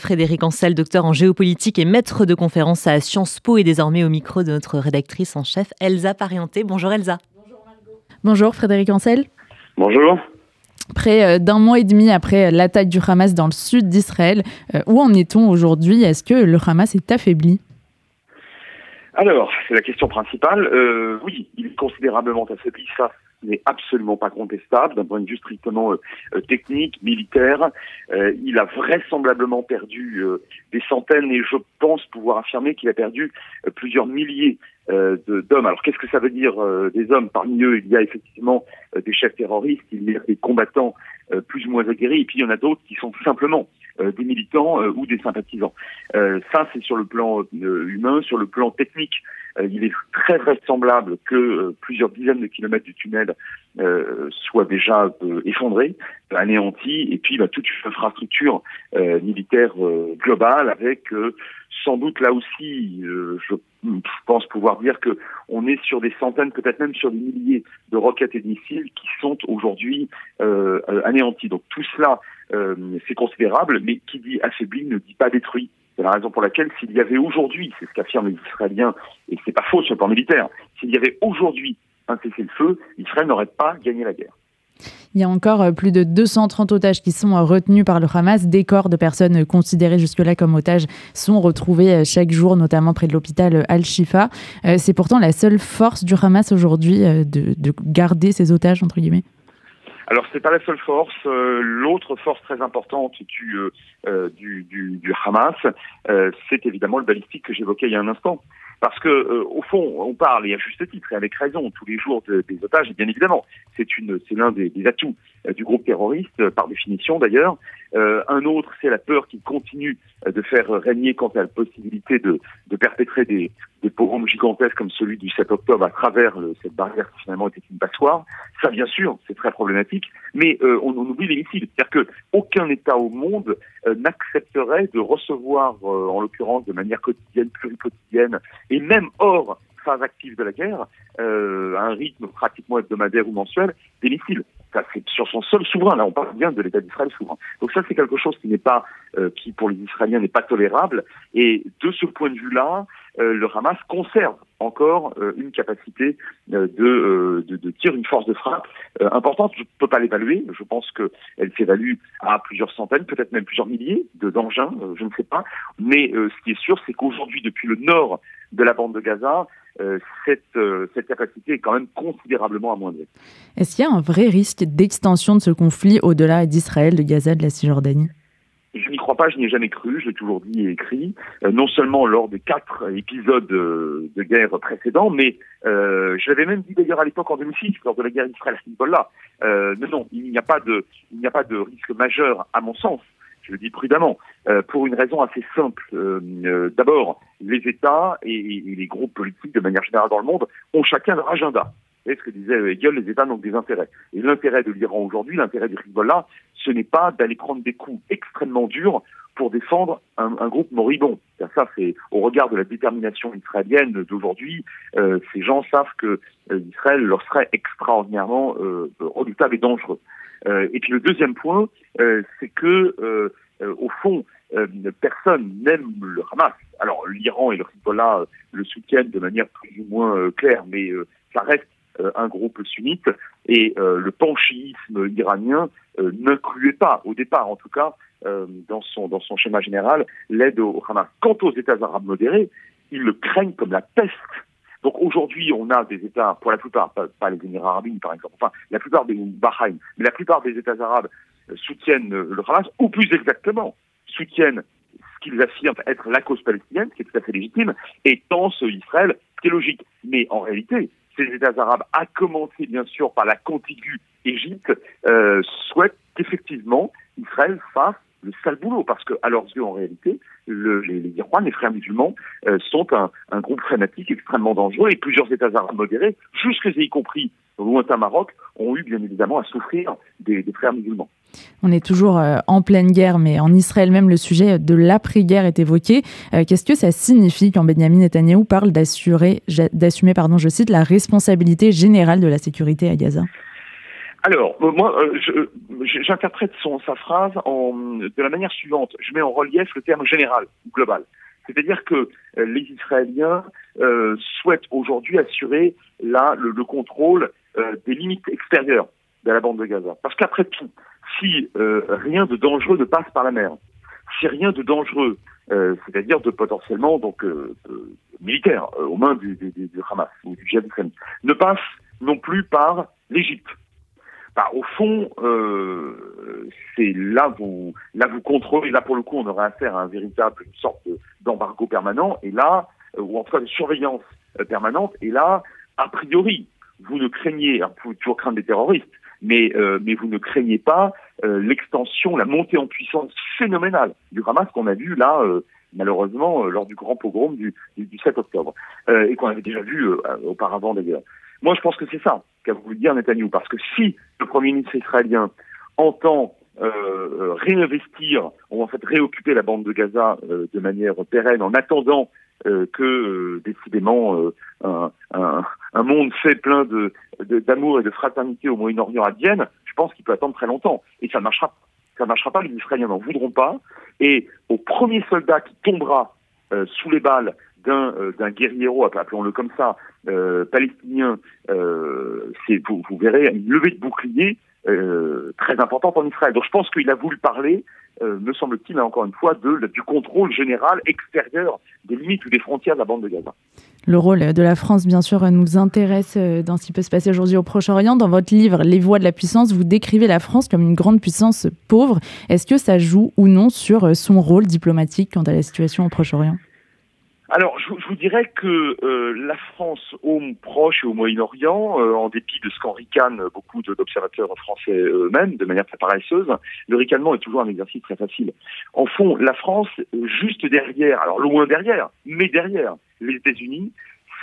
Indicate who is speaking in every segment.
Speaker 1: Frédéric Ancel, docteur en géopolitique et maître de conférence à Sciences Po et désormais au micro de notre rédactrice en chef Elsa Parienté. Bonjour Elsa.
Speaker 2: Bonjour Margot. Bonjour Frédéric Ancel.
Speaker 3: Bonjour.
Speaker 2: Près euh, d'un mois et demi après l'attaque du Hamas dans le sud d'Israël, euh, où en est-on aujourd'hui? Est-ce que le Hamas est affaibli?
Speaker 3: Alors, c'est la question principale. Euh, oui, il est considérablement affaibli, ça n'est absolument pas contestable d'un point de vue strictement euh, euh, technique, militaire. il a vraisemblablement perdu des centaines et je pense pouvoir affirmer qu'il a perdu plusieurs milliers d'hommes. Alors qu'est-ce que ça veut dire des hommes? Parmi eux, il y a effectivement des chefs terroristes, il y a des combattants plus ou moins aguerris, et puis il y en a d'autres qui sont simplement euh, des militants euh, ou des sympathisants. Euh, ça, c'est sur le plan humain, sur le plan technique. Il est très vraisemblable que plusieurs dizaines de kilomètres du tunnel soient déjà effondrés, anéantis, et puis bah, toute une infrastructure militaire globale avec sans doute là aussi, je pense pouvoir dire que on est sur des centaines, peut-être même sur des milliers de roquettes et de missiles qui sont aujourd'hui anéantis. Donc tout cela euh, c'est considérable, mais qui dit affaibli ne dit pas détruit. C'est la raison pour laquelle s'il y avait aujourd'hui, c'est ce qu'affirment les Israéliens, et c'est pas faux sur le plan militaire, s'il y avait aujourd'hui un cessez-le-feu, Israël n'aurait pas gagné la guerre.
Speaker 2: Il y a encore euh, plus de 230 otages qui sont euh, retenus par le Hamas. Des corps de personnes considérées jusque-là comme otages sont retrouvés chaque jour, notamment près de l'hôpital Al-Shifa. C'est pourtant la seule force du Hamas aujourd'hui de garder ces otages, entre guillemets
Speaker 3: alors c'est pas la seule force. Euh, l'autre force très importante du, euh, euh, du, du, du, Hamas, c'est évidemment le balistique que j'évoquais il y a un instant. Parce que au fond, on parle et à juste titre et avec raison tous les jours des otages. Et bien évidemment, c'est une, c'est l'un des, des, atouts du groupe terroriste par définition d'ailleurs. un autre, c'est la peur qui continue de faire régner quant à la possibilité de, de perpétrer des, des pogroms gigantesques comme celui du 7 octobre à travers cette barrière qui finalement était une passoire. Ça, bien sûr, c'est très problématique, mais euh, on, on, oublie les missiles. C'est-à-dire que aucun État au monde euh, n'accepterait de recevoir, euh, en l'occurrence de manière quotidienne, pluriquotidienne, et même hors phase active de la guerre, à un rythme pratiquement hebdomadaire ou mensuel, des missiles. Ça, c'est sur son sol souverain. Là, on parle bien de l'État d'Israël souverain. Donc ça, c'est quelque chose qui n'est pas, qui pour les Israéliens n'est pas tolérable. Et de ce point de vue-là, euh, le Hamas conserve encore euh, une capacité euh, de, de, de tir, une force de frappe importante. Je ne peux pas l'évaluer. Je pense qu'elle s'évalue à plusieurs centaines, peut-être même plusieurs milliers d'engins, je ne sais pas. Mais ce qui est sûr, c'est qu'aujourd'hui, depuis le nord de la bande de Gaza, cette, cette capacité est quand même considérablement amoindrie.
Speaker 2: Est-ce qu'il y a un vrai risque d'extension de ce conflit au-delà d'Israël, de Gaza, de la Cisjordanie?
Speaker 3: Je n'y crois pas, je n'y ai jamais cru, je l'ai toujours dit et écrit, euh, non seulement lors des quatre épisodes euh, de guerre précédents, mais euh, je l'avais même dit d'ailleurs à l'époque en 2006, lors de la guerre Israël-Hezbollah. Euh, non, non, il n'y a pas de, il n'y a pas de risque majeur à mon sens. Je le dis prudemment, euh, pour une raison assez simple. D'abord, les États et, et, les groupes politiques, de manière générale dans le monde, ont chacun leur agenda. Et ce que disait Hegel, les États n'ont des intérêts. Et l'intérêt de l'Iran aujourd'hui, l'intérêt du Hezbollah, ce n'est pas d'aller prendre des coups extrêmement durs pour défendre un, groupe moribond. Ça, c'est au regard de la détermination israélienne d'aujourd'hui, euh, ces gens savent que euh, Israël leur serait extraordinairement euh, redoutable et dangereux. Euh, et puis le deuxième point, euh, c'est que au fond, personne n'aime le Hamas. Alors l'Iran et le Hezbollah le soutiennent de manière plus ou moins claire, mais ça reste euh, un groupe sunnite et euh, le panchéisme iranien euh, n'incluait pas, au départ en tout cas, dans son dans son schéma général, l'aide au Hamas. Quant aux États arabes modérés, ils le craignent comme la peste. Donc aujourd'hui, on a des États, pour la plupart, pas, les Émirats arabes par exemple, enfin la plupart des Bahreïn, mais la plupart des États arabes soutiennent le Hamas, ou plus exactement, soutiennent ce qu'ils affirment être la cause palestinienne, qui est tout à fait légitime, et pensent Israël, ce qui est logique. Mais en réalité, ces États arabes, à commencer bien sûr par la contiguë Égypte, euh, souhaitent qu'effectivement Israël fasse le sale boulot, parce que à leurs yeux, en réalité, le, les, les les frères musulmans, euh, sont un, groupe fanatique extrêmement dangereux, et plusieurs États arabes modérés, jusque y compris lointain Maroc, ont eu bien évidemment à souffrir des frères musulmans.
Speaker 2: On est toujours euh, en pleine guerre, mais en Israël même, le sujet de l'après-guerre est évoqué. Euh, qu'est-ce que ça signifie quand Benjamin Netanyahu parle d'assurer, d'assumer, pardon, je cite, la responsabilité générale de la sécurité à Gaza?
Speaker 3: Alors, moi, j'interprète sa phrase de la manière suivante. Je mets en relief le terme général, global. C'est-à-dire que les Israéliens souhaitent aujourd'hui assurer le contrôle des limites extérieures de la bande de Gaza. Parce qu'après tout, si rien de dangereux ne passe par la mer, si rien de dangereux, euh, c'est-à-dire de potentiellement donc euh, militaire euh, aux mains du, du, du, Hamas ou du djihad islamique, ne passe non plus par l'Égypte. Bah, au fond, euh, c'est là vous là vous contrôlez. Là pour le coup, on aurait affaire à un véritable une sorte d'embargo permanent. Et là, ou en tout cas de surveillance permanente. Et là, a priori, vous ne craignez, hein, vous pouvez toujours craindre des terroristes, mais, euh, mais vous ne craignez pas euh, l'extension, la montée en puissance phénoménale du Hamas qu'on a vu là, euh, malheureusement, lors du grand pogrom du, du, 7 octobre, et qu'on avait déjà vu auparavant d'ailleurs. Moi, je pense que c'est ça qu'a voulu dire Netanyahu, parce que si le Premier ministre israélien entend euh, réinvestir, ou en fait réoccuper la bande de Gaza de manière pérenne en attendant euh, que décidément un, monde fait plein de d'amour et de fraternité au Moyen-Orient à Vienne, je pense qu'il peut attendre très longtemps. Et ça ne marchera, ça marchera pas, les Israéliens n'en voudront pas. Et au premier soldat qui tombera euh, sous les balles d'un euh, d'un guerriero, appelons-le comme ça, euh, palestinien, euh, vous, vous, verrez une levée de bouclier euh, très importante en Israël. Donc je pense qu'il a voulu parler, euh, me semble-t-il, encore une fois, du contrôle général extérieur des limites ou des frontières de la bande de Gaza.
Speaker 2: Le rôle de la France, bien sûr, nous intéresse euh, dans ce qui peut se passer aujourd'hui au Proche-Orient. Dans votre livre Les voies de la puissance, vous décrivez la France comme une grande puissance pauvre. Est-ce que ça joue ou non sur son rôle diplomatique quant à la situation au Proche-Orient?
Speaker 3: Alors, je, je, vous dirais que euh, la France au Proche et au Moyen-Orient, euh, en dépit de ce qu'en ricanent beaucoup d'observateurs français eux-mêmes, de manière très paresseuse, le ricanement est toujours un exercice très facile. En fond, la France, juste derrière, alors loin derrière, mais derrière les États-Unis,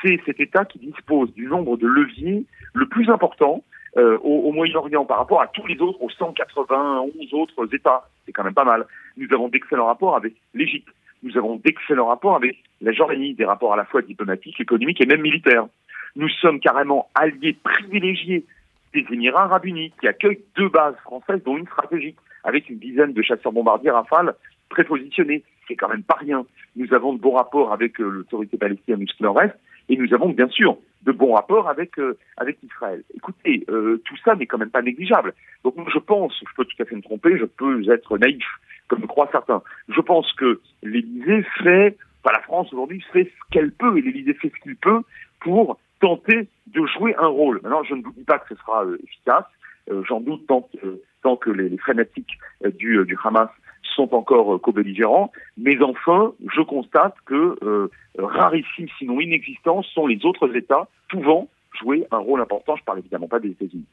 Speaker 3: c'est cet État qui dispose du nombre de leviers le plus important euh, au, au Moyen-Orient par rapport à tous les autres, aux 191 autres États. C'est quand même pas mal. Nous avons d'excellents rapports avec l'Égypte nous avons d'excellents rapports avec la Jordanie, des rapports à la fois diplomatiques, économiques et même militaires. Nous sommes carrément alliés privilégiés des Émirats arabes unis, qui accueillent deux bases françaises, dont une stratégique, avec une dizaine de chasseurs bombardiers Rafale prépositionnés. C'est quand même pas rien. Nous avons de bons rapports avec euh, l'autorité palestinienne du nord-est, et nous avons bien sûr de bons rapports avec euh, avec Israël. Écoutez, euh, tout ça n'est quand même pas négligeable. Donc je pense, je peux tout à fait me tromper, je peux être naïf, comme croient certains. Je pense que l'Élysée fait, enfin la France aujourd'hui fait ce qu'elle peut, et l'Élysée fait ce qu'il peut pour tenter de jouer un rôle. Maintenant, je ne vous dis pas que ce sera euh, efficace. Euh, J'en doute tant, euh, tant que les, les frénétiques du, du Hamas sont encore co-belligérants. Mais enfin, je constate que rarissimes, sinon inexistants, sont les autres États pouvant jouer un rôle important. Je parle évidemment pas des États-Unis.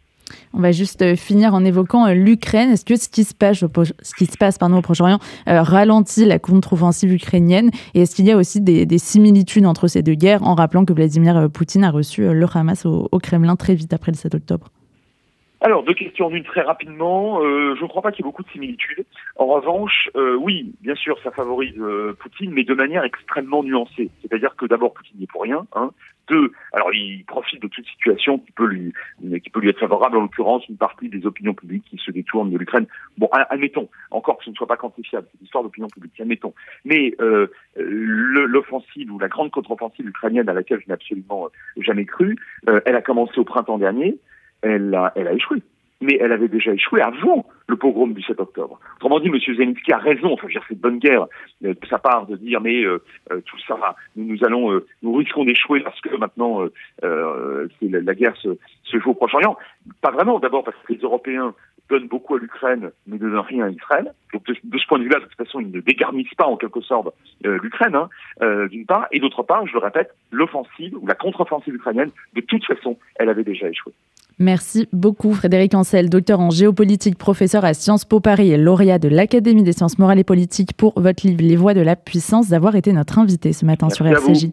Speaker 2: On va juste euh, finir en évoquant euh, l'Ukraine. Est-ce que ce qui se passe, ce qui au Proche-Orient euh, ralentit la contre-offensive ukrainienne? Et est-ce qu'il y a aussi des, des, similitudes entre ces deux guerres en rappelant que Vladimir Poutine a reçu le Hamas au, au Kremlin très vite après le 7 octobre?
Speaker 3: Alors, deux questions d'une très rapidement. Euh, je ne crois pas qu'il y ait beaucoup de similitudes. En revanche, euh, oui, bien sûr, ça favorise euh, Poutine, mais de manière extrêmement nuancée. C'est-à-dire que d'abord, Poutine n'est pour rien. Hein. Deux, alors il profite de toute situation qui peut lui, qui peut lui être favorable. En l'occurrence, une partie des opinions publiques qui se détournent de l'Ukraine. Bon, admettons, encore que ce ne soit pas quantifiable, c'est histoire d'opinion publique. Admettons. Mais euh, l'offensive ou la grande contre-offensive ukrainienne à laquelle je n'ai absolument jamais cru, elle a commencé au printemps dernier elle a, échoué. Mais elle avait déjà échoué avant le pogrom du 7 octobre. Autrement dit, M. Zelensky a raison, enfin, je veux dire, c'est de bonne guerre euh, de sa part de dire, mais euh, euh, tout ça, nous, nous allons, nous risquons d'échouer parce que maintenant, la, guerre se, se joue au Proche-Orient. Pas vraiment, d'abord parce que les Européens donnent beaucoup à l'Ukraine, mais ne donnent rien à Israël. Donc de, ce point de vue-là, de toute façon, ils ne dégarnissent pas en quelque sorte l'Ukraine, hein, d'une part, et d'autre part, je le répète, l'offensive ou la contre-offensive ukrainienne, de toute façon, elle avait déjà échoué.
Speaker 2: Merci beaucoup Frédéric Ancel, docteur en géopolitique, professeur à Sciences Po Paris et lauréat de l'Académie des sciences morales et politiques pour votre livre Les voies de la puissance, d'avoir été notre invité ce matin
Speaker 3: Merci
Speaker 2: sur RCJ.